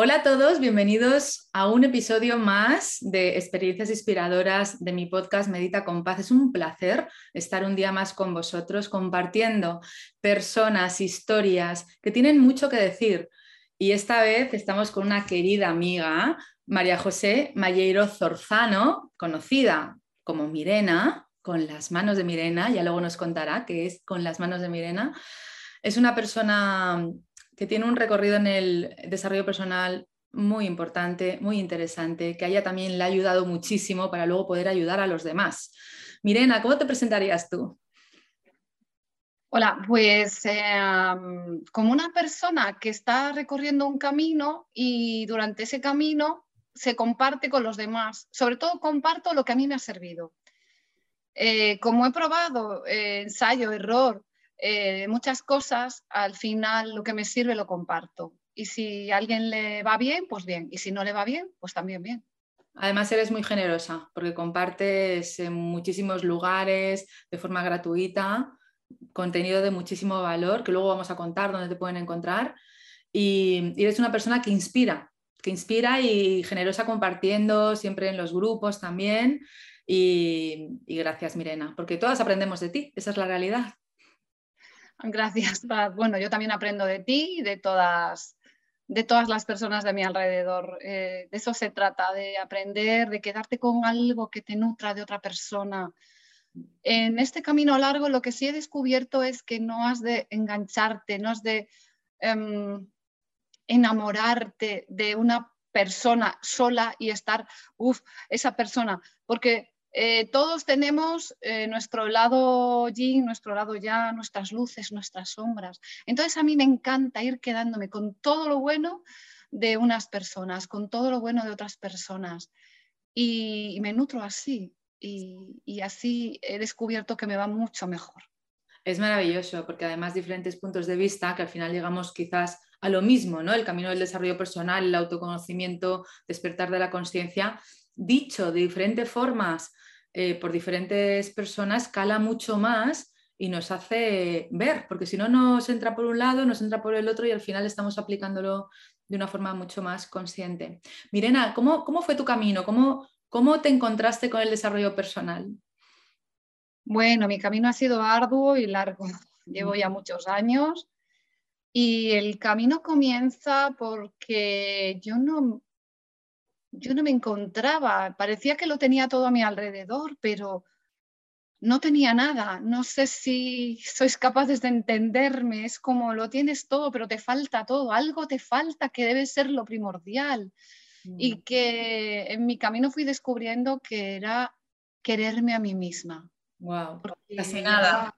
Hola a todos, bienvenidos a un episodio más de experiencias inspiradoras de mi podcast Medita con Paz. Es un placer estar un día más con vosotros compartiendo personas, historias que tienen mucho que decir. Y esta vez estamos con una querida amiga, María José Malleiro Zorzano, conocida como Mirena, con las manos de Mirena, ya luego nos contará qué es con las manos de Mirena. Es una persona que tiene un recorrido en el desarrollo personal muy importante, muy interesante, que a ella también le ha ayudado muchísimo para luego poder ayudar a los demás. Mirena, ¿cómo te presentarías tú? Hola, pues em, como una persona que está recorriendo un camino y durante ese camino se comparte con los demás. Sobre todo comparto lo que a mí me ha servido. Eh, como he probado eh, ensayo, error, eh, muchas cosas, al final lo que me sirve lo comparto. Y si a alguien le va bien, pues bien. Y si no le va bien, pues también bien. Además, eres muy generosa porque compartes en muchísimos lugares de forma gratuita contenido de muchísimo valor que luego vamos a contar dónde te pueden encontrar. Y, eres una persona que inspira, que inspira y generosa compartiendo siempre en los grupos también. y gracias, Mirena, porque todas aprendemos de ti, esa es la realidad. Gracias, Bueno, yo también aprendo de ti y de todas, de todas las personas de mi alrededor. Eh, de eso se trata, de aprender, de quedarte con algo que te nutra de otra persona. En este camino largo lo que sí he descubierto es que no has de engancharte, no has de em, enamorarte de una persona sola y estar, uff, esa persona, porque eh, todos tenemos eh, nuestro lado yin, nuestro lado ya, nuestras luces, nuestras sombras. Entonces a mí me encanta ir quedándome con todo lo bueno de unas personas, con todo lo bueno de otras personas. Y, me nutro así. Y, así he descubierto que me va mucho mejor. Es maravilloso porque además diferentes puntos de vista que al final llegamos quizás a lo mismo, ¿no? El camino del desarrollo personal, el autoconocimiento, despertar de la conciencia, dicho de diferentes formas eh, por diferentes personas cala mucho más y nos hace ver, porque si no nos entra por un lado, nos entra por el otro y al final estamos aplicándolo de una forma mucho más consciente. Mirena, ¿cómo, cómo fue tu camino? ¿Cómo, ¿Cómo te encontraste con el desarrollo personal? Bueno, mi camino ha sido arduo y largo. Llevo ya muchos años y el camino comienza porque yo no, yo no me encontraba, parecía que lo tenía todo a mi alrededor, pero no tenía nada. No sé si sois capaces de entenderme, es como lo tienes todo, pero te falta todo, algo te falta que debe ser lo primordial. Y mm. que en mi camino fui descubriendo que era quererme a mí misma. Wow, casi nada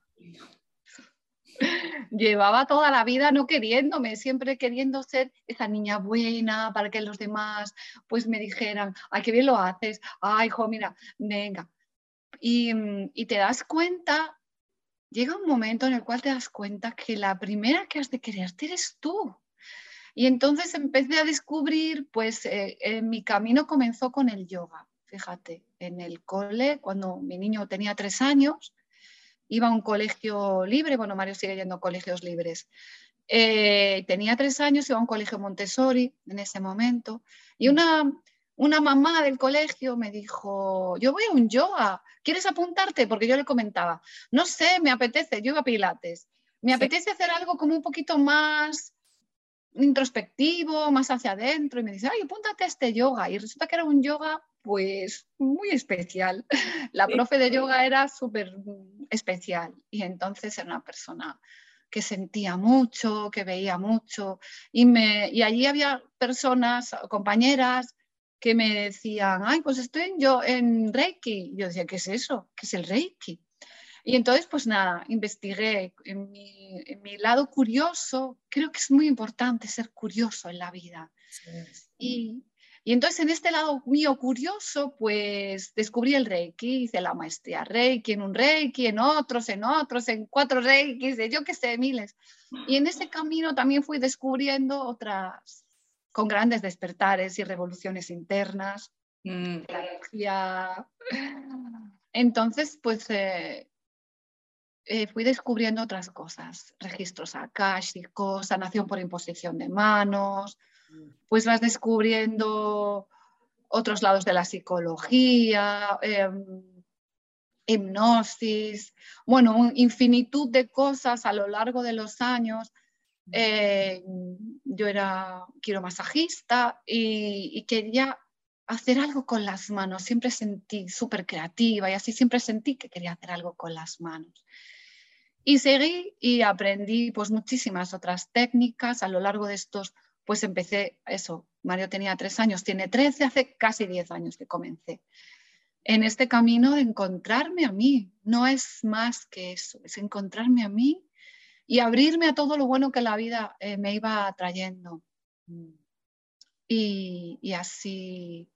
llevaba toda la vida no queriéndome, siempre queriendo ser esa niña buena para que los demás pues me dijeran, ay, qué bien lo haces, ay, hijo, mira, venga. Y, y te das cuenta, llega un momento en el cual te das cuenta que la primera que has de quererte eres tú. Y entonces empecé a descubrir, pues eh, mi camino comenzó con el yoga. Fíjate, en el cole, cuando mi niño tenía tres años, iba a un colegio libre, bueno, Mario sigue yendo a colegios libres. Eh, tenía tres años, iba a un colegio Montessori en ese momento, y una, una mamá del colegio me dijo, yo voy a un yoga, ¿quieres apuntarte? Porque yo le comentaba, no sé, me apetece, yo iba a Pilates, me apetece hacer algo como un poquito más introspectivo, más hacia adentro, y me dice, ay, apúntate a este yoga, y resulta que era un yoga pues muy especial. La profe de yoga era súper especial y entonces era una persona que sentía mucho, que veía mucho y, me, y allí había personas, compañeras que me decían, ay, pues estoy yo en Reiki. Yo decía, ¿qué es eso? ¿Qué es el Reiki? Y entonces, pues nada, investigué en mi, en mi, lado curioso. Creo que es muy importante ser curioso en la vida. Y, y, entonces, en este lado mío curioso, pues descubrí el Reiki, hice la maestría Reiki en un Reiki, en otros, en otros, en cuatro Reikis, de yo qué sé, miles. Y en ese camino también fui descubriendo otras, con grandes despertares y revoluciones internas. Mm. Entonces, pues eh, eh, fui descubriendo otras cosas, registros akáshicos, sanación por imposición de manos, pues vas descubriendo otros lados de la psicología, em, hipnosis, bueno, infinitud de cosas a lo largo de los años. Eh, yo era quiromasajista y, quería hacer algo con las manos. Siempre sentí súper creativa y así siempre sentí que quería hacer algo con las manos. Y seguí y aprendí pues muchísimas otras técnicas a lo largo de estos, pues empecé eso, Mario tenía tres años, tiene trece, hace casi diez años que comencé. En este camino de encontrarme a mí, no es más que eso, es encontrarme a mí y abrirme a todo lo bueno que la vida eh, me iba trayendo. Y, y así,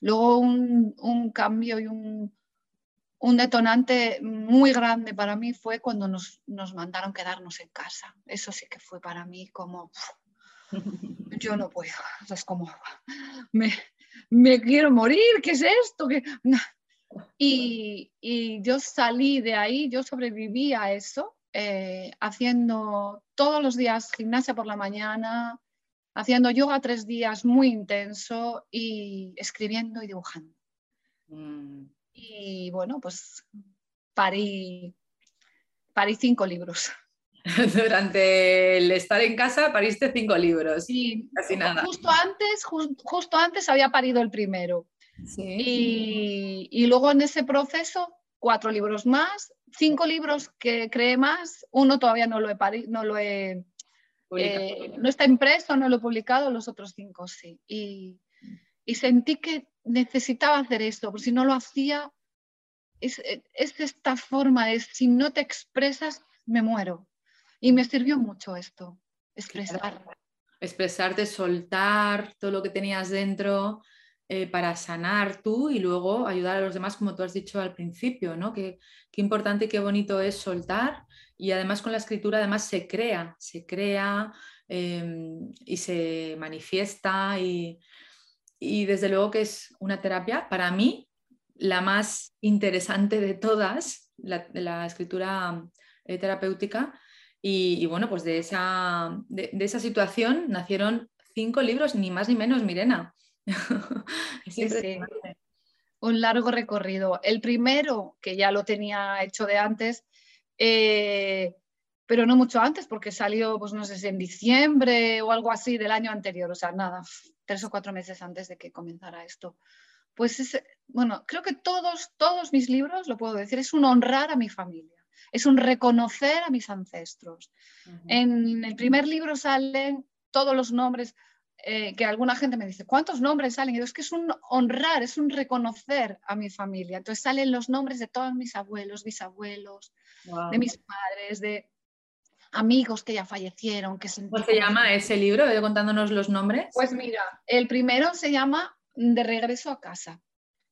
luego un, un cambio y un, un detonante muy grande para mí fue cuando nos, mandaron quedarnos en casa. Eso sí que fue para mí como, yo no puedo, es como, me, quiero morir, ¿qué es esto? Y, yo salí de ahí, yo sobreviví a eso, eh, haciendo todos los días gimnasia por la mañana, haciendo yoga tres días muy intenso y escribiendo y dibujando. Mm. Y bueno, pues parí, parí cinco libros. Durante el estar en casa pariste cinco libros. Sí, casi nada. Justo antes, justo antes había parido el primero. Sí. Y, luego en ese proceso, cuatro libros más, cinco libros que creé más, uno todavía no lo he parido, no lo he eh, no está impreso, no lo he publicado, los otros cinco sí. Y, y sentí que necesitaba hacer esto, porque si no lo hacía, es, esta forma de si no te expresas, me muero. Y me sirvió mucho esto, expresar. Expresarte, soltar todo lo que tenías dentro eh, para sanar tú y luego ayudar a los demás, como tú has dicho al principio, ¿no? Qué, importante y qué bonito es soltar. Y además con la escritura, además se crea, se crea em, y se manifiesta y, y desde luego que es una terapia, para mí, la más interesante de todas, la, escritura eh, terapéutica. Y, bueno, pues de esa, de, esa situación nacieron cinco libros, ni más ni menos, Mirena. Un largo recorrido. El primero, que ya lo tenía hecho de antes, eh, pero no mucho antes, porque salió, pues no sé si en diciembre o algo así del año anterior, o sea, nada, tres o cuatro meses antes de que comenzara esto. Pues es, bueno, creo que todos, todos mis libros, lo puedo decir, es un honrar a mi familia, es un reconocer a mis ancestros. En el primer libro salen todos los nombres, eh, que alguna gente me dice, ¿cuántos nombres salen? Y es que es un honrar, es un reconocer a mi familia. Entonces salen los nombres de todos mis abuelos, bisabuelos, de mis padres, de amigos que ya fallecieron. Que ¿Cómo se llama ese libro? contándonos los nombres. Pues mira, el primero se llama De regreso a casa,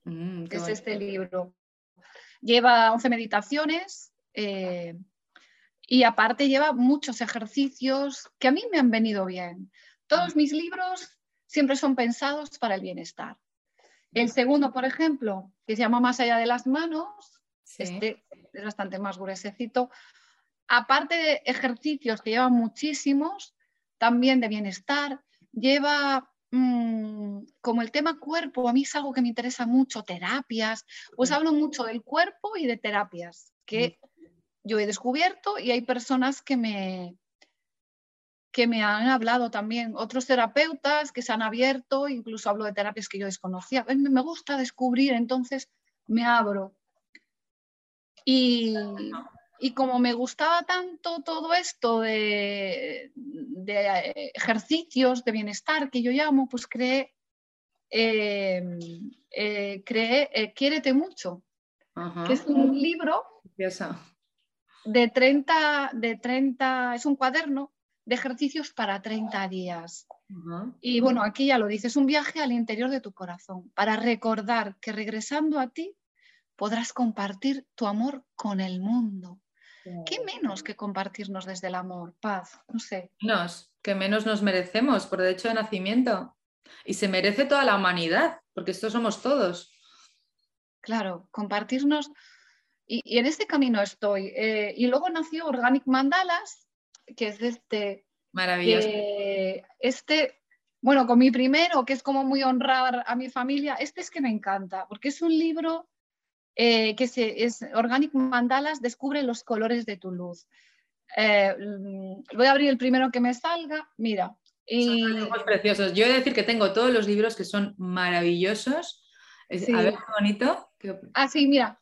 mm, que es este libro. Lleva 11 meditaciones eh, y aparte lleva muchos ejercicios que a mí me han venido bien. Todos mis libros siempre son pensados para el bienestar. El segundo, por ejemplo, que se llama Más allá de las manos, este es bastante más gruesecito, aparte de ejercicios que llevan muchísimos, también de bienestar, lleva mm, como el tema cuerpo, a mí es algo que me interesa mucho, terapias, pues hablo mucho del cuerpo y de terapias que yo he descubierto y hay personas que me, que me han hablado también, otros terapeutas que se han abierto, incluso hablo de terapias que yo desconocía. Me gusta descubrir, entonces me abro. Y, y como me gustaba tanto todo esto de, de ejercicios de bienestar que yo llamo, pues creé, eh, eh, creé eh, Quiérete mucho, que es un libro de 30, de 30, es un cuaderno de ejercicios para 30 días. Y bueno, aquí ya lo dices, es un viaje al interior de tu corazón para recordar que regresando a ti podrás compartir tu amor con el mundo. ¿Qué menos que compartirnos desde el amor? Paz, no sé. Menos, que menos nos merecemos por derecho de nacimiento. Y se merece toda la humanidad, porque estos somos todos. Claro, compartirnos. Y, en este camino estoy. Eh, y luego nació Organic Mandalas, que es este. Maravilloso. este, bueno, con mi primero, que es como muy honrar a mi familia, este es que me encanta, porque es un libro eh, que se, es Organic Mandalas, descubre los colores de tu luz. Eh, mm, voy a abrir el primero que me salga, mira. Y... Son preciosos. Yo he de decir que tengo todos los libros que son maravillosos. A ver qué bonito. Ah, sí, mira.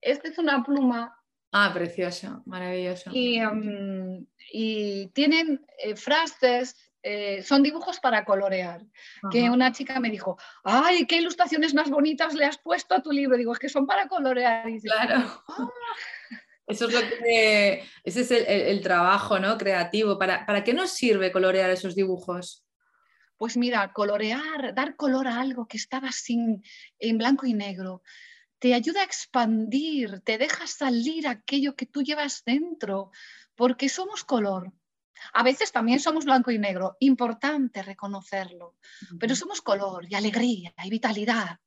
Este es una pluma. Ah, precioso, maravilloso. Y, mm, tienen eh, frases eh, son dibujos para colorear. Que una chica me dijo, ay, qué ilustraciones más bonitas le has puesto a tu libro. Digo, es que son para colorear. claro. Ah". Eso es lo que, ese es el, trabajo ¿no? creativo. ¿Para, ¿Para qué nos sirve colorear esos dibujos? Pues mira, colorear, dar color a algo que estaba sin, en blanco y negro, te ayuda a expandir, te deja salir aquello que tú llevas dentro, porque somos color. A veces también somos blanco y negro, importante reconocerlo, pero somos color y alegría y vitalidad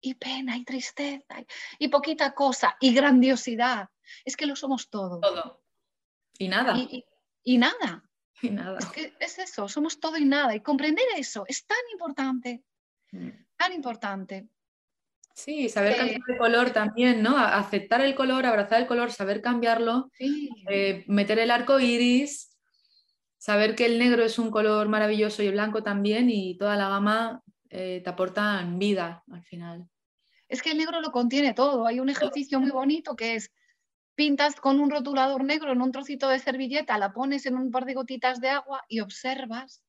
y pena y tristeza y, poquita cosa y grandiosidad. Es que lo somos todo. Todo. Y nada. Y, nada. Y nada. Es que es eso, somos todo y nada. Y comprender eso es tan importante, mm. tan importante. Sí, saber cambiar el color también, ¿no? Aceptar el color, abrazar el color, saber cambiarlo, eh, meter el arco iris, saber que el negro es un color maravilloso y el blanco también y toda la gama eh, te aportan vida al final. Es que el negro lo contiene todo. Hay un ejercicio muy bonito que es pintas con un rotulador negro en un trocito de servilleta, la pones en un par de gotitas de agua y observas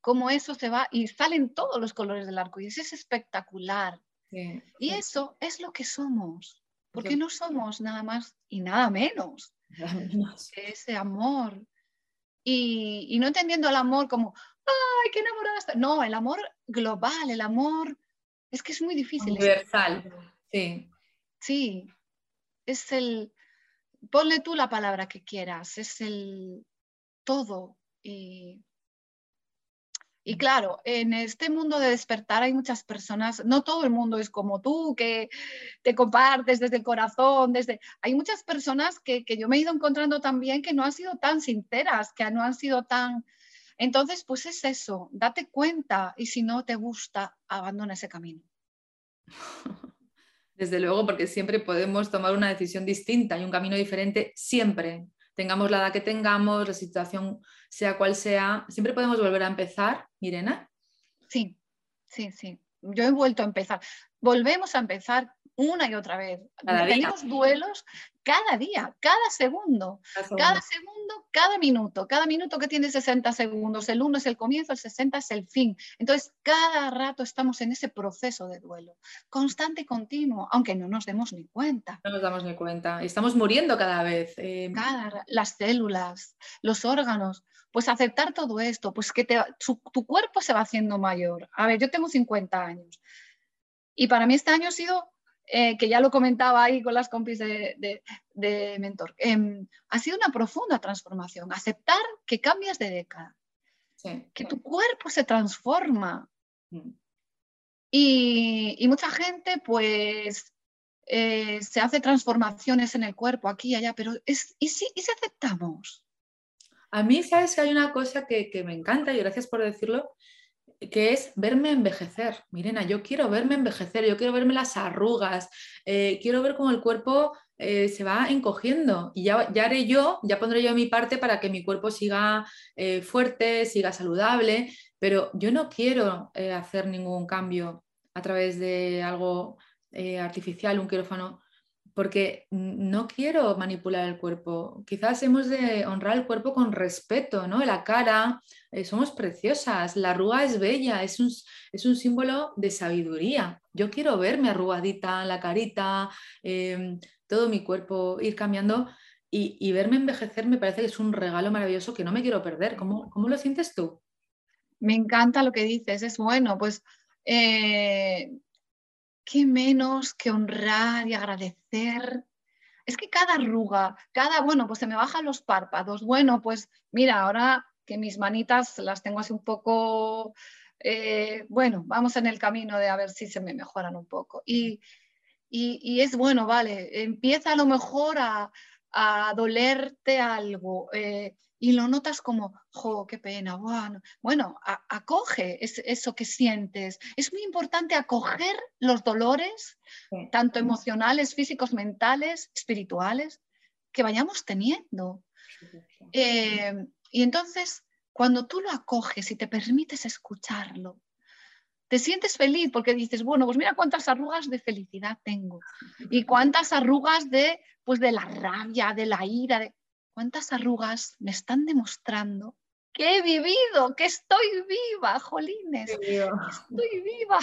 cómo eso se va y salen todos los colores del arco y es espectacular. Y eso es lo que somos, porque no somos nada más y nada menos. Menos. Ese amor, y, no entendiendo el amor como, ay, qué enamorada está. No, el amor global, el amor, es que es muy difícil. Universal, sí. Sí, es el, ponle tú la palabra que quieras, es el todo. Y y claro, en este mundo de despertar hay muchas personas, no todo el mundo es como tú, que te compartes desde el corazón, desde... Hay muchas personas que, yo me he ido encontrando también que no han sido tan sinceras, que no han sido tan... Entonces, pues es eso, date cuenta y si no te gusta, abandona ese camino. Desde luego, porque siempre podemos tomar una decisión distinta y un camino diferente, siempre, tengamos la edad que tengamos, la situación sea cual sea, siempre podemos volver a empezar, Mirena. Sí, sí, sí. Yo he vuelto a empezar. Volvemos a empezar una y otra vez. Tenemos duelos cada día, cada segundo, cada segundo, cada minuto. Cada minuto que tiene 60 segundos. El 1 es el comienzo, el 60 es el fin. Entonces, cada rato estamos en ese proceso de duelo, constante y continuo, aunque no nos demos ni cuenta. No nos damos ni cuenta. Estamos muriendo cada vez. Eh. las células, los órganos. Pues aceptar todo esto, pues que tu cuerpo se va haciendo mayor. A ver, yo tengo 50 años. Y para mí este año ha sido eh, que ya lo comentaba ahí con las compis de, Mentor, em, ha sido una profunda transformación. Aceptar que cambias de década, que tu cuerpo se transforma. Mm. Y, mucha gente, pues, eh, se hace transformaciones en el cuerpo, aquí y allá, pero es, ¿y, si, aceptamos? A mí, sabes que hay una cosa que, que me encanta y gracias por decirlo, que es verme envejecer. Mirena, yo quiero verme envejecer, yo quiero verme las arrugas, eh, quiero ver cómo el cuerpo eh, se va encogiendo. Y ya, ya, haré yo, ya pondré yo mi parte para que mi cuerpo siga eh, fuerte, siga saludable, pero yo no quiero hacer ningún cambio a través de algo artificial, un quirófano, porque no quiero manipular el cuerpo. Quizás hemos de honrar el cuerpo con respeto, ¿no? La cara, somos preciosas, la arruga es bella, es un, es un, símbolo de sabiduría. Yo quiero verme arrugadita la carita, em, todo mi cuerpo ir cambiando y, verme envejecer me parece que es un regalo maravilloso que no me quiero perder. ¿Cómo, cómo lo sientes tú? Me encanta lo que dices, es bueno, pues eh, qué menos que honrar y agradecer. Es que cada arruga, cada, bueno, pues se me bajan los párpados, bueno, pues mira, ahora que mis manitas las tengo así un poco, eh, bueno, vamos en el camino de a ver si se me mejoran un poco. Y, y, es bueno, vale, empieza a lo mejor a, dolerte algo eh, y lo notas como, jo, qué pena, bueno, bueno acoge eso que sientes. Es muy importante acoger los dolores, tanto emocionales, físicos, mentales, espirituales, que vayamos teniendo. Eh, y entonces, cuando tú lo acoges y te permites escucharlo, te sientes feliz porque dices, bueno, pues mira cuántas arrugas de felicidad tengo y cuántas arrugas de, pues de la rabia, de la ira, de cuántas arrugas me están demostrando que he vivido, que estoy viva, jolines, estoy viva.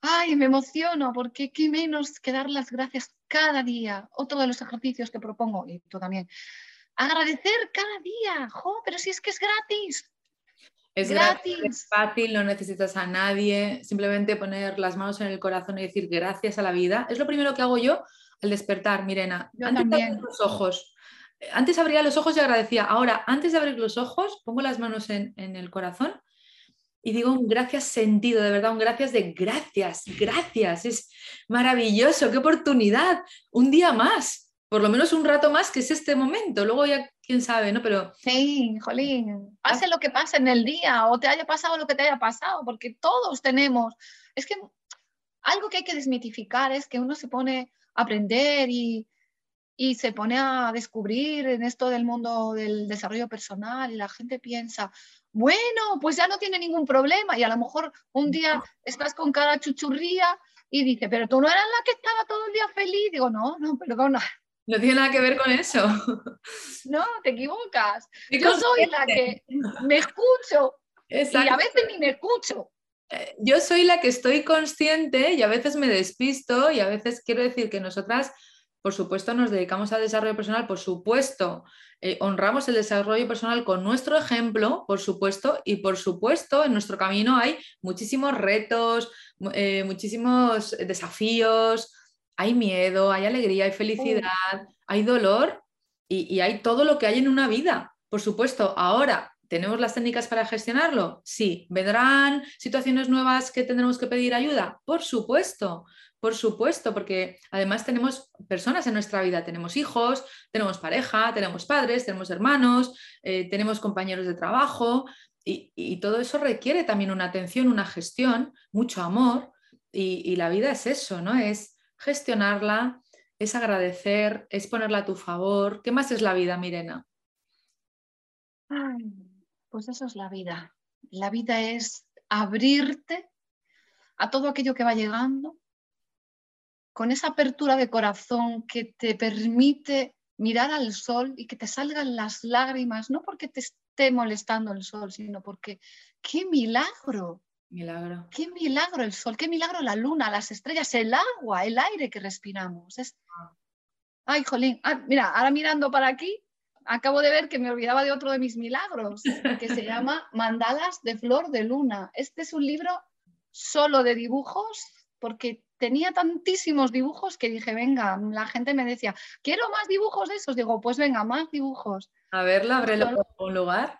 Ay, me emociono porque qué menos que dar las gracias cada día. Otro de los ejercicios que propongo, y tú también, agradecer cada día. Jo, pero si es que es gratis. Es gratis. es fácil, no necesitas a nadie, simplemente poner las manos en el corazón y decir gracias a la vida. Es lo primero que hago yo al despertar, Mirena. antes de abrir los ojos. Antes abría los ojos y agradecía. Ahora, antes de abrir los ojos, pongo las manos en, en el corazón y digo un gracias sentido, de verdad, un gracias de gracias, gracias. Es maravilloso, qué oportunidad. Un día más, por lo menos un rato más, que es este momento. Luego ya quién sabe, ¿no? Pero... Sí, jolín, pase lo que pase en el día o te haya pasado lo que te haya pasado, porque todos tenemos, es que algo que hay que desmitificar es que uno se pone a aprender y, y se pone a descubrir en esto del mundo del desarrollo personal y la gente piensa, bueno, pues ya no tiene ningún problema y a lo mejor un día estás con cara chuchurría y dice, pero tú no eras la que estaba todo el día feliz. Digo, no, no, perdona, no tiene nada que ver con eso. No, te equivocas. Yo soy la que me escucho y a veces ni me escucho. Eh, yo soy la que estoy consciente y a veces me despisto y a veces quiero decir que nosotras, por supuesto, nos dedicamos al desarrollo personal, por supuesto, eh, honramos el desarrollo personal con nuestro ejemplo, por supuesto, y por supuesto, en nuestro camino hay muchísimos retos, eh, muchísimos desafíos, hay miedo, hay alegría, hay felicidad, hay dolor y, hay todo lo que hay en una vida. Por supuesto, ahora ¿Tenemos las técnicas para gestionarlo? Sí. ¿Vendrán situaciones nuevas que tendremos que pedir ayuda? Por supuesto, por supuesto, porque además tenemos personas en nuestra vida, tenemos hijos, tenemos pareja, tenemos padres, tenemos hermanos, eh, tenemos compañeros de trabajo y, todo eso requiere también una atención, una gestión, mucho amor y, y la vida es eso, ¿no? Es gestionarla, es agradecer, es ponerla a tu favor. ¿Qué más es la vida, Mirena? pues eso es la vida. La vida es abrirte a todo aquello que va llegando, con esa apertura de corazón que te permite mirar al sol y que te salgan las lágrimas, no porque te esté molestando el sol, sino porque qué milagro Milagro. Qué milagro el sol, qué milagro la luna, las estrellas, el agua, el aire que respiramos. Es... Ay, jolín. Ah, mira, ahora mirando para aquí, acabo de ver que me olvidaba de otro de mis milagros, que se llama Mandalas de Flor de Luna. Este es un libro solo de dibujos, porque tenía tantísimos dibujos que dije, venga, la gente me decía, quiero más dibujos de esos. Digo, pues venga, más dibujos. A verla, ábrelo algún lugar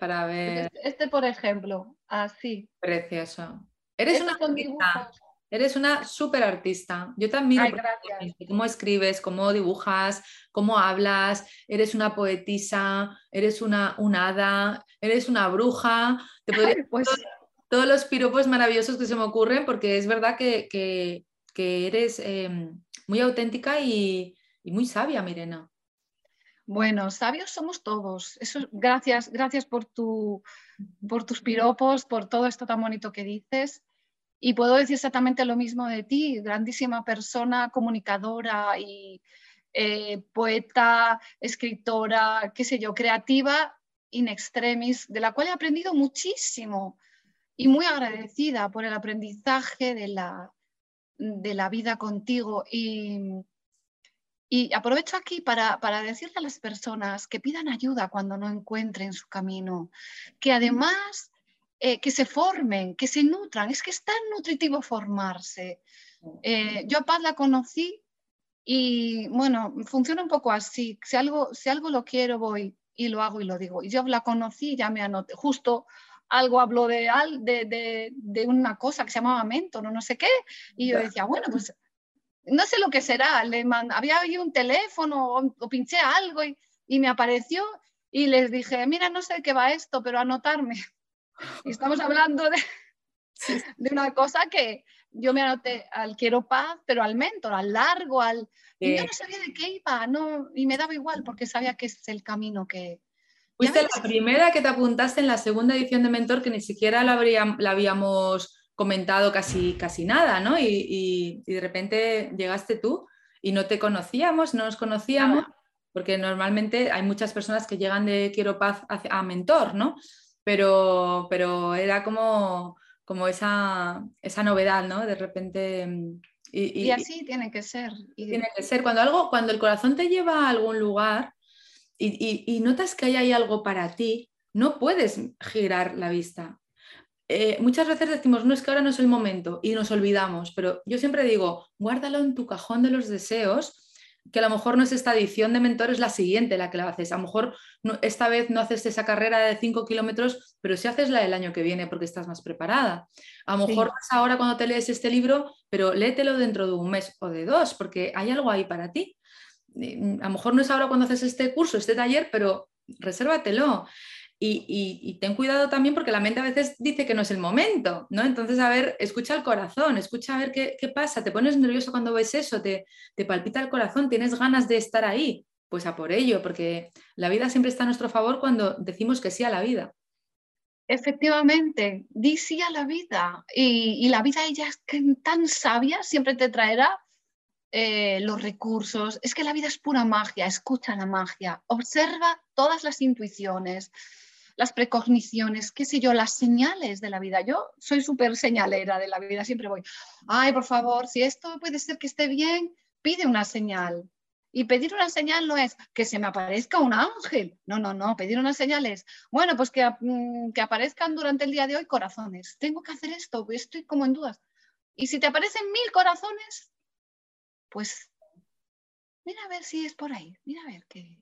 para ver. Este, este, por ejemplo, así. Precioso. Eres una artista. Eres una súper artista. Yo también. cómo escribes, cómo dibujas, cómo hablas. Eres una poetisa, eres una, hada, eres una bruja. Te pues... todos, los piropos maravillosos que se me ocurren porque es verdad que, eres em, muy auténtica y, muy sabia, Mirena. Bueno, sabios somos todos. Eso, gracias, gracias por, tu, por tus piropos, por todo esto tan bonito que dices. Y puedo decir exactamente lo mismo de ti, grandísima persona, comunicadora y eh, poeta, escritora, qué sé yo, creativa in extremis, de la cual he aprendido muchísimo y muy agradecida por el aprendizaje de la, de la vida contigo. Y, y aprovecho aquí para, para, decirle a las personas que pidan ayuda cuando no encuentren su camino, que además eh, que se formen, que se nutran. Es que es tan nutritivo formarse. Eh, yo a Paz la conocí y bueno, funciona un poco así. Si algo, si algo lo quiero, voy y lo hago y lo digo. Y yo la conocí, ya me anoté. Justo algo habló de, de, de, una cosa que se llamaba Mentor o no sé qué. Y yo decía, bueno, pues no sé lo que será. Le había ahí un teléfono o, pinché algo y, y, me apareció y les dije, mira, no sé qué va esto, pero anotarme. Y estamos hablando de, de una cosa que yo me anoté al quiero paz, pero al mentor, al largo, al... Y yo no sabía de qué iba, no, y me daba igual porque sabía que es el camino que... Fuiste la primera que te apuntaste en la segunda edición de Mentor que ni siquiera la, la habíamos comentado casi, casi nada, ¿no? Y, y, de repente llegaste tú y no te conocíamos, no nos conocíamos, porque normalmente hay muchas personas que llegan de Quiero Paz a, a Mentor, ¿no? Pero, pero era como como esa, esa novedad, ¿no? De repente... Mm, y, así tiene que ser. Tiene que ser. Cuando, algo, cuando el corazón te lleva a algún lugar y, notas que hay ahí algo para ti, no puedes girar la vista. Eh, muchas veces decimos, no es que ahora no es el momento y nos olvidamos, pero yo siempre digo, guárdalo en tu cajón de los deseos que a lo mejor no es esta edición de mentor, es la siguiente la que la haces. A lo mejor esta vez no haces esa carrera de 5 kilómetros, pero sí haces la del año que viene porque estás más preparada. A lo mejor vas ahora cuando te lees este libro, pero léetelo dentro de un mes o de dos, porque hay algo ahí para ti. A lo mejor no es ahora cuando haces este curso, este taller, pero resérvatelo. Y, ten cuidado también porque la mente a veces dice que no es el momento, ¿no? Entonces, a ver, escucha el corazón, escucha a ver qué, pasa, te pones nervioso cuando ves eso, te, te, palpita el corazón, tienes ganas de estar ahí, pues a por ello, porque la vida siempre está a nuestro favor cuando decimos que sí a la vida. Efectivamente, di sí a la vida y, la vida ella es tan sabia, siempre te traerá eh, los recursos. Es que la vida es pura magia, escucha la magia, observa todas las intuiciones, las precogniciones, qué sé yo, las señales de la vida. Yo soy súper señalera de la vida, siempre voy, ay, por favor, si esto puede ser que esté bien, pide una señal. Y pedir una señal no es que se me aparezca un ángel. No, no, no. Pedir una señal es, bueno, pues que, mm, que aparezcan durante el día de hoy corazones. Tengo que hacer esto, estoy como en dudas. Y si te aparecen mil corazones, pues mira a ver si es por ahí. Mira a ver qué,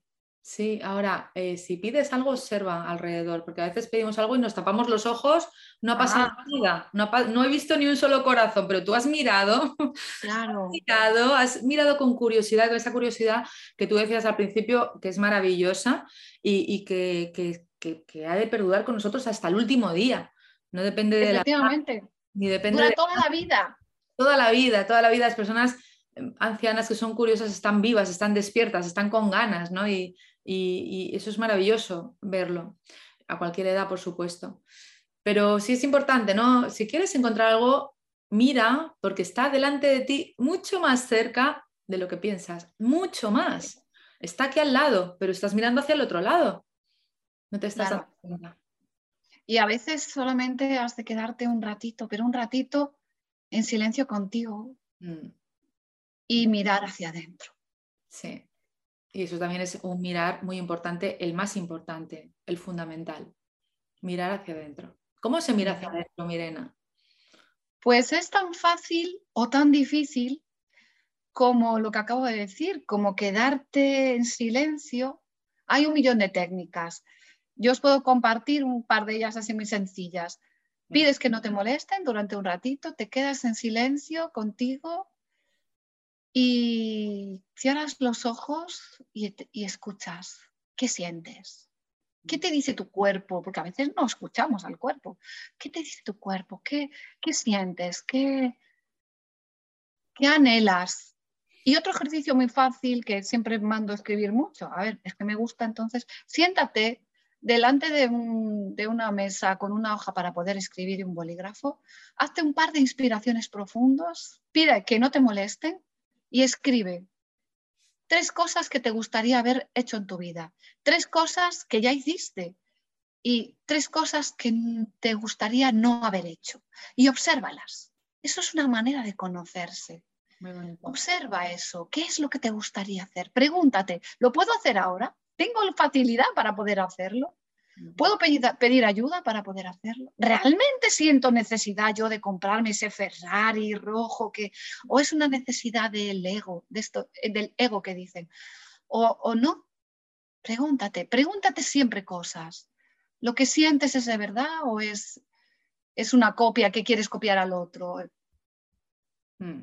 Sí, ahora, eh, si pides algo, observa alrededor, porque a veces pedimos algo y nos tapamos los ojos, no ha pasado ah. nada, no, he visto ni un solo corazón, pero tú has mirado, claro. has mirado, has mirado con curiosidad, con esa curiosidad que tú decías al principio, que es maravillosa y, que, ha de perdurar con nosotros hasta el último día. No depende de la... Ni depende de toda la vida. Toda la vida, toda la vida. Las personas em, ancianas que son curiosas están vivas, están despiertas, están con ganas, ¿no? Y, y, eso es maravilloso verlo, a cualquier edad, por supuesto. Pero sí es importante, ¿no? Si quieres encontrar algo, mira, porque está delante de ti mucho más cerca de lo que piensas, mucho más. Está aquí al lado, pero estás mirando hacia el otro lado. No te estás dando cuenta. Y a veces solamente has de quedarte un ratito, pero un ratito en silencio contigo mm. y mirar hacia adentro. Sí. Y eso también es un mirar muy importante, el más importante, el fundamental. Mirar hacia adentro. ¿Cómo se mira hacia adentro, Mirena? Pues es tan fácil o tan difícil como lo que acabo de decir, como quedarte en silencio. Hay un millón de técnicas. Yo os puedo compartir un par de ellas así muy sencillas. Pides que no te molesten durante un ratito, te quedas en silencio contigo y cierras los ojos y, escuchas. ¿Qué sientes? ¿Qué te dice tu cuerpo? Porque a veces no escuchamos al cuerpo. ¿Qué te dice tu cuerpo? ¿Qué, qué sientes? ¿Qué, ¿Qué anhelas? Y otro ejercicio muy fácil que siempre mando escribir mucho, a ver, es que me gusta entonces, siéntate delante de, una mesa con una hoja para poder escribir y un bolígrafo, hazte un par de inspiraciones profundas, pide que no te molesten y escribe tres cosas que te gustaría haber hecho en tu vida, tres cosas que ya hiciste y tres cosas que te gustaría no haber hecho y obsérvalas. Eso es una manera de conocerse. Observa eso. ¿Qué es lo que te gustaría hacer? Pregúntate, ¿lo puedo hacer ahora? ¿Tengo facilidad para poder hacerlo? ¿Puedo pedir, ayuda para poder hacerlo? ¿Realmente siento necesidad yo de comprarme ese Ferrari rojo que, o es una necesidad del ego, de esto, eh, del ego que dicen? O, o no. Pregúntate, pregúntate siempre cosas. ¿Lo que sientes es de verdad o es, es una copia que quieres copiar al otro? Hmm.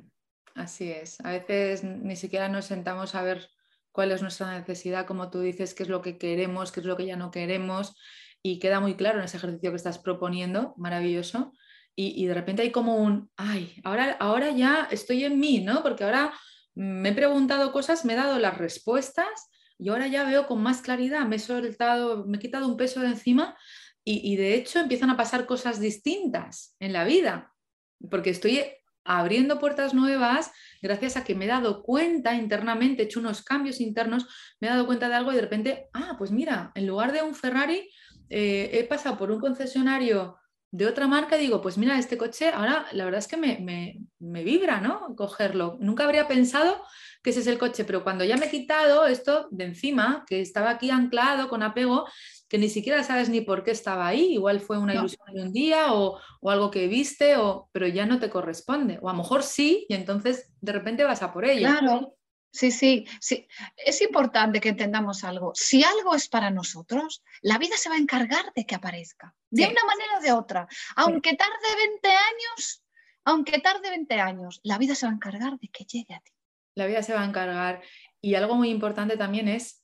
Así es. A veces ni siquiera nos sentamos a ver cuál es nuestra necesidad, como tú dices, qué es lo que queremos, qué es lo que ya no queremos. Y queda muy claro en ese ejercicio que estás proponiendo, maravilloso. Y, de repente hay como un, ay, ahora, ahora ya estoy en mí, ¿no? Porque ahora me he preguntado cosas, me he dado las respuestas y ahora ya veo con más claridad, me he soltado, me he quitado un peso de encima y, y de hecho empiezan a pasar cosas distintas en la vida, porque estoy abriendo puertas nuevas gracias a que me he dado cuenta internamente, he hecho unos cambios internos, me he dado cuenta de algo y de repente, ah, pues mira, en lugar de un Ferrari, eh, he pasado por un concesionario de otra marca digo, pues mira, este coche ahora la verdad es que me, me, vibra, ¿no? Cogerlo. Nunca habría pensado que ese es el coche, pero cuando ya me he quitado esto de encima, que estaba aquí anclado con apego, que ni siquiera sabes ni por qué estaba ahí, igual fue una ilusión de un día o, algo que viste, o, pero ya no te corresponde, o a lo mejor sí, y entonces de repente vas a por ello. Claro, sí, sí, sí. Es importante que entendamos algo. Si algo es para nosotros, la vida se va a encargar de que aparezca, de una manera o de otra. Aunque tarde 20 años, aunque tarde 20 años, la vida se va a encargar de que llegue a ti. La vida se va a encargar. Y algo muy importante también es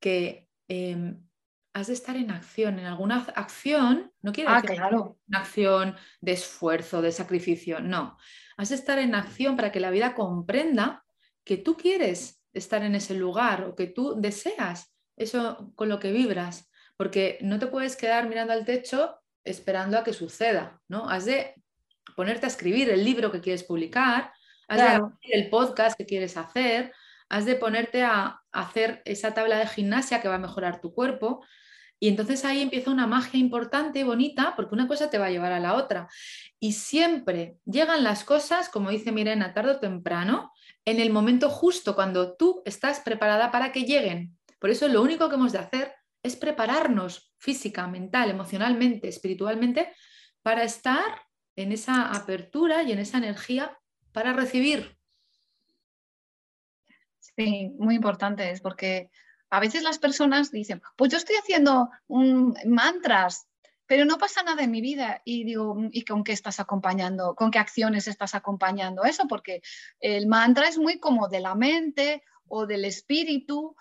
que em, has de estar en acción, en alguna acción, no quiere ah, decir claro. una acción de esfuerzo, de sacrificio, no. Has de estar en acción para que la vida comprenda que tú quieres estar en ese lugar o que tú deseas eso con lo que vibras, porque no te puedes quedar mirando al techo esperando a que suceda, ¿no? Has de ponerte a escribir el libro que quieres publicar, has de hacer el podcast que quieres hacer, has de ponerte a hacer esa tabla de gimnasia que va a mejorar tu cuerpo, y entonces ahí empieza una magia importante, bonita, porque una cosa te va a llevar a la otra. Y siempre llegan las cosas, como dice Mirena, tarde o temprano, en el momento justo, cuando tú estás preparada para que lleguen. Por eso lo único que hemos de hacer es prepararnos física, mental, emocionalmente, espiritualmente, para estar en esa apertura y en esa energía para recibir. Sí, muy importante es porque a veces las personas dicen, pues yo estoy haciendo mantras, pero no pasa nada en mi vida. Y digo, ¿y con qué estás acompañando? ¿Con qué acciones estás acompañando eso? Porque el mantra es muy como de la mente o del espíritu,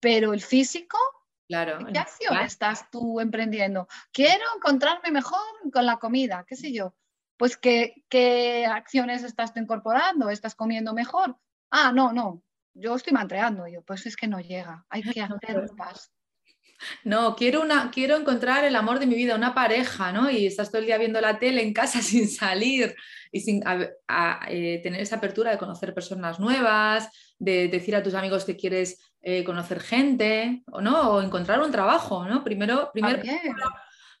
pero el físico, claro, ¿qué acción estás tú emprendiendo? Quiero encontrarme mejor con la comida, qué sé yo. Pues, ¿qué, qué acciones estás incorporando? ¿Estás comiendo mejor? Ah, no, no, yo estoy mantreando, yo, pues es que no llega, hay que hacer más. No, quiero, una, quiero encontrar el amor de mi vida, una pareja, ¿no? Y estás todo el día viendo la tele en casa sin salir y sin eh, tener esa apertura de conocer personas nuevas, de decir a tus amigos que quieres eh, conocer gente, o no, o encontrar un trabajo, ¿no? Primero, primer,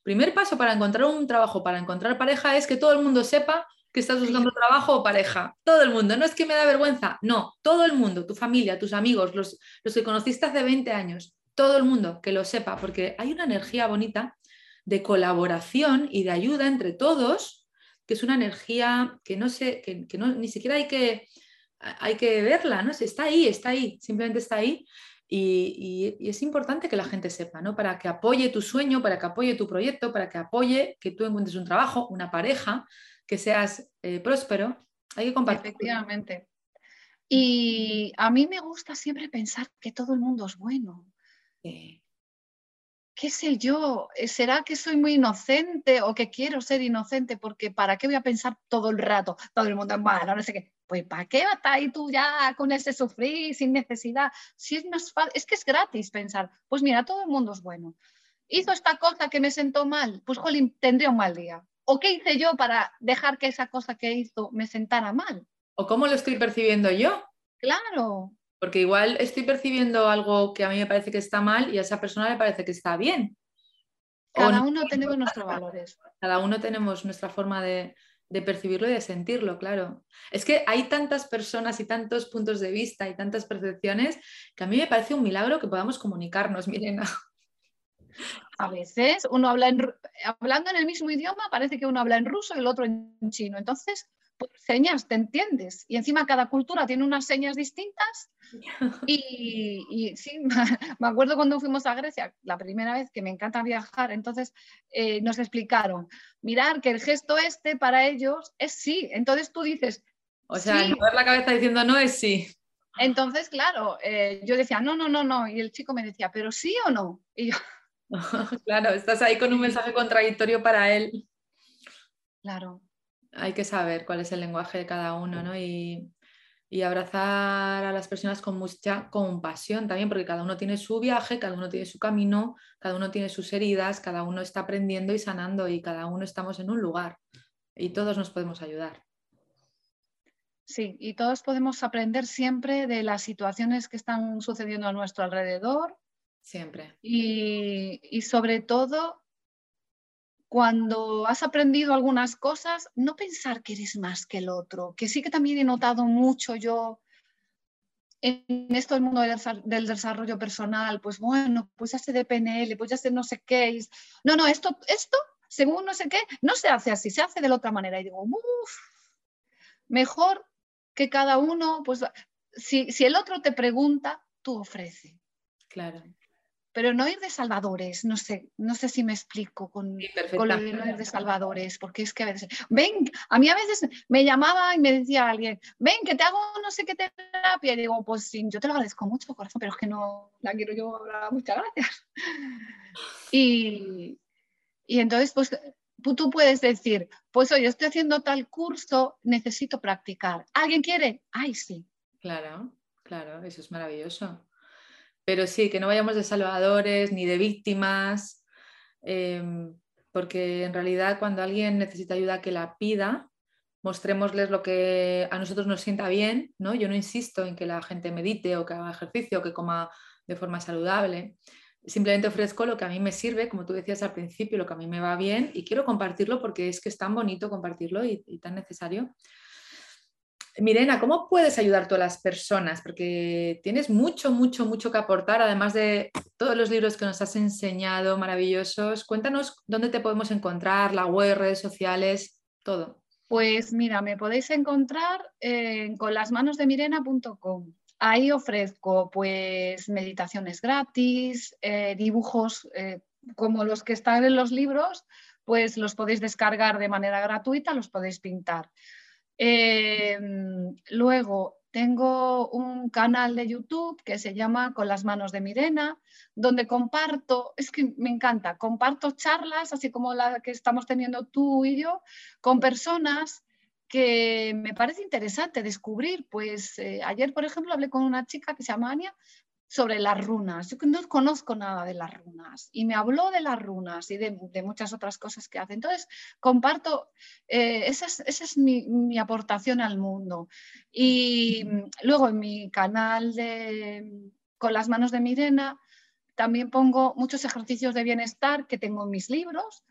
primer paso para encontrar un trabajo, para encontrar pareja es que todo el mundo sepa que estás buscando trabajo o pareja. Todo el mundo. No es que me da vergüenza. No, todo el mundo, tu familia, tus amigos, los, los que conociste hace 20 años. Todo el mundo que lo sepa, porque hay una energía bonita de colaboración y de ayuda entre todos, que es una energía que no sé, que, no, ni siquiera hay que, hay que verla, ¿no? Está ahí, está ahí, simplemente está ahí. Y, y, es importante que la gente sepa, ¿no? Para que apoye tu sueño, para que apoye tu proyecto, para que apoye que tú encuentres un trabajo, una pareja, que seas eh, próspero, hay que compartir. Efectivamente. Y a mí me gusta siempre pensar que todo el mundo es bueno. ¿Qué sé yo? ¿Será que soy muy inocente o que quiero ser inocente? Porque ¿para qué voy a pensar todo el rato? Todo el mundo es malo, no sé qué. pues ¿para qué vas ahí tú ya con ese sufrir sin necesidad? Si es más fácil, es que es gratis pensar, pues mira, todo el mundo es bueno. Hizo esta cosa que me sentó mal, pues jolín, tendría un mal día. ¿O qué hice yo para dejar que esa cosa que hizo me sentara mal? ¿O cómo lo estoy percibiendo yo? Claro. Porque igual estoy percibiendo algo que a mí me parece que está mal y a esa persona le parece que está bien. Cada uno tenemos nuestros valores. Cada uno tenemos nuestra forma de, de percibirlo y de sentirlo, claro. Es que hay tantas personas y tantos puntos de vista y tantas percepciones que a mí me parece un milagro que podamos comunicarnos, Mirena. A veces uno habla en, hablando en el mismo idioma, parece que uno habla en ruso y el otro en chino. Entonces, señas, te entiendes. Y encima cada cultura tiene unas señas distintas. Y, sí, me acuerdo cuando fuimos a Grecia, la primera vez que me encanta viajar, entonces eh, nos explicaron, mirar que el gesto este para ellos es sí. Entonces tú dices... O sea, mover la cabeza diciendo no es sí. Entonces, claro, eh, yo decía, no, no, no, no. Y el chico me decía, pero sí o no. Y yo... claro, estás ahí con un mensaje contradictorio para él. Claro hay que saber cuál es el lenguaje de cada uno, ¿no? Y, abrazar a las personas con mucha compasión también, porque cada uno tiene su viaje, cada uno tiene su camino, cada uno tiene sus heridas, cada uno está aprendiendo y sanando y cada uno estamos en un lugar y todos nos podemos ayudar. Sí, y todos podemos aprender siempre de las situaciones que están sucediendo a nuestro alrededor. Siempre. Y, y sobre todo cuando has aprendido algunas cosas, no pensar que eres más que el otro, que sí que también he notado mucho yo en esto del mundo del desarrollo personal, pues bueno, pues ya sé de PNL, pues ya sé no sé qué. No, no, esto, esto, según no sé qué, no se hace así, se hace de la otra manera. Y digo, uff, mejor que cada uno, pues si, si el otro te pregunta, tú ofrece. Claro pero no ir de salvadores, no sé, no sé si me explico con, con lo de no ir de salvadores, porque es que a veces, ven, a mí a veces me llamaba y me decía alguien, ven, que te hago no sé qué terapia, y digo, pues sí, yo te lo agradezco mucho, corazón, pero es que no la quiero yo ahora, muchas gracias. Y, y entonces, pues tú puedes decir, pues oye, estoy haciendo tal curso, necesito practicar. ¿Alguien quiere? Ay, sí. Claro, claro, eso es maravilloso. Pero sí, que no vayamos de salvadores ni de víctimas, em, porque en realidad cuando alguien necesita ayuda que la pida, mostrémosles lo que a nosotros nos sienta bien, ¿no? Yo no insisto en que la gente medite o que haga ejercicio o que coma de forma saludable. Simplemente ofrezco lo que a mí me sirve, como tú decías al principio, lo que a mí me va bien y quiero compartirlo porque es que es tan bonito compartirlo y tan necesario. Mirena, ¿cómo puedes ayudar tú a las personas? Porque tienes mucho, mucho, mucho que aportar, además de todos los libros que nos has enseñado, maravillosos. Cuéntanos dónde te podemos encontrar, la web, redes sociales, todo. Pues mira, me podéis encontrar con lasmanosdemirena.com. Ahí ofrezco pues meditaciones gratis, eh, dibujos eh, como los que están en los libros, pues los podéis descargar de manera gratuita, los podéis pintar. Em, luego tengo un canal de YouTube que se llama Con las manos de Mirena, donde comparto, es que me encanta, comparto charlas, así como la que estamos teniendo tú y yo, con personas que me parece interesante descubrir. Pues eh, ayer, por ejemplo, hablé con una chica que se llama Ania, sobre las runas. Yo no conozco nada de las runas y me habló de las runas y de, muchas otras cosas que hace. Entonces, comparto, eh, esa es, mi, aportación al mundo. Y luego en mi canal de Con las manos de Mirena, también pongo muchos ejercicios de bienestar que tengo en mis libros.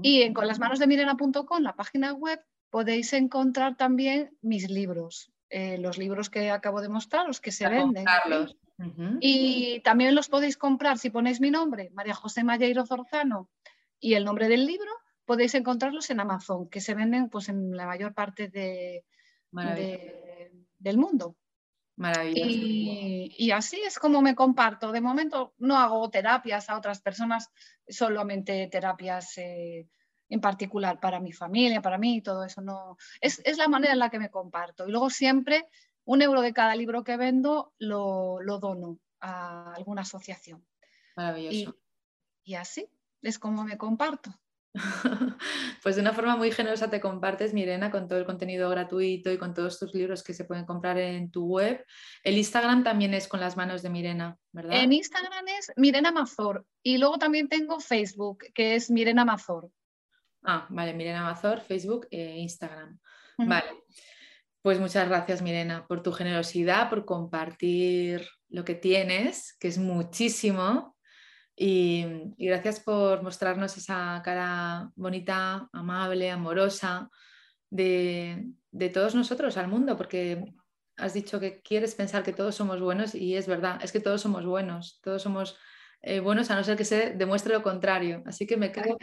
Y en conlasmanosdemirena.com, la página web, podéis encontrar también mis libros. Eh, los libros que acabo de mostrar, los que se venden. Y también los podéis comprar si ponéis mi nombre, María José Malleiro Zorzano, y el nombre del libro, podéis encontrarlos en Amazon, que se venden pues, en la mayor parte de, del mundo. Maravilloso. Y, así es como me comparto. De momento no hago terapias a otras personas, solamente terapias eh, en particular para mi familia, para mí, todo eso no. Es, es, la manera en la que me comparto. Y luego siempre un euro de cada libro que vendo lo, dono a alguna asociación. Maravilloso. Y, así es como me comparto. Pues de una forma muy generosa te compartes, Mirena, con todo el contenido gratuito y con todos tus libros que se pueden comprar en tu web. El Instagram también es con las manos de Mirena, ¿verdad? En Instagram es Mirena Mazor y luego también tengo Facebook, que es Mirena Mazor. Ah, vale, Mirena Mazor, Facebook e Instagram. Vale. Pues muchas gracias, Mirena, por tu generosidad, por compartir lo que tienes, que es muchísimo. Y, gracias por mostrarnos esa cara bonita, amable, amorosa de, todos nosotros al mundo, porque has dicho que quieres pensar que todos somos buenos y es verdad, es que todos somos buenos, todos somos eh, buenos a no ser que se demuestre lo contrario. Así que me quedo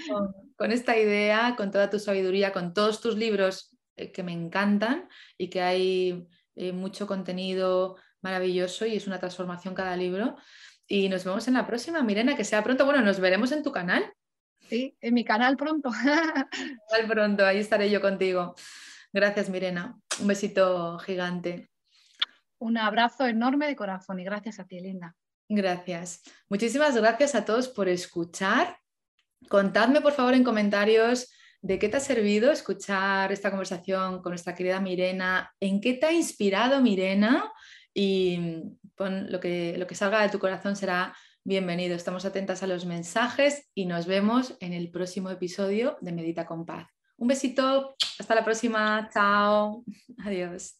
con, esta idea, con toda tu sabiduría, con todos tus libros que me encantan y que hay eh, mucho contenido maravilloso y es una transformación cada libro. Y nos vemos en la próxima, Mirena, que sea pronto. Bueno, nos veremos en tu canal. Sí, en mi canal pronto. Al pronto, ahí estaré yo contigo. Gracias, Mirena. Un besito gigante. Un abrazo enorme de corazón y gracias a ti, Linda. Gracias. Muchísimas gracias a todos por escuchar. Contadme, por favor, en comentarios de qué te ha servido escuchar esta conversación con nuestra querida Mirena, en qué te ha inspirado Mirena y lo que, lo que salga de tu corazón será bienvenido. Estamos atentas a los mensajes y nos vemos en el próximo episodio de Medita con Paz. Un besito, hasta la próxima, chao, adiós.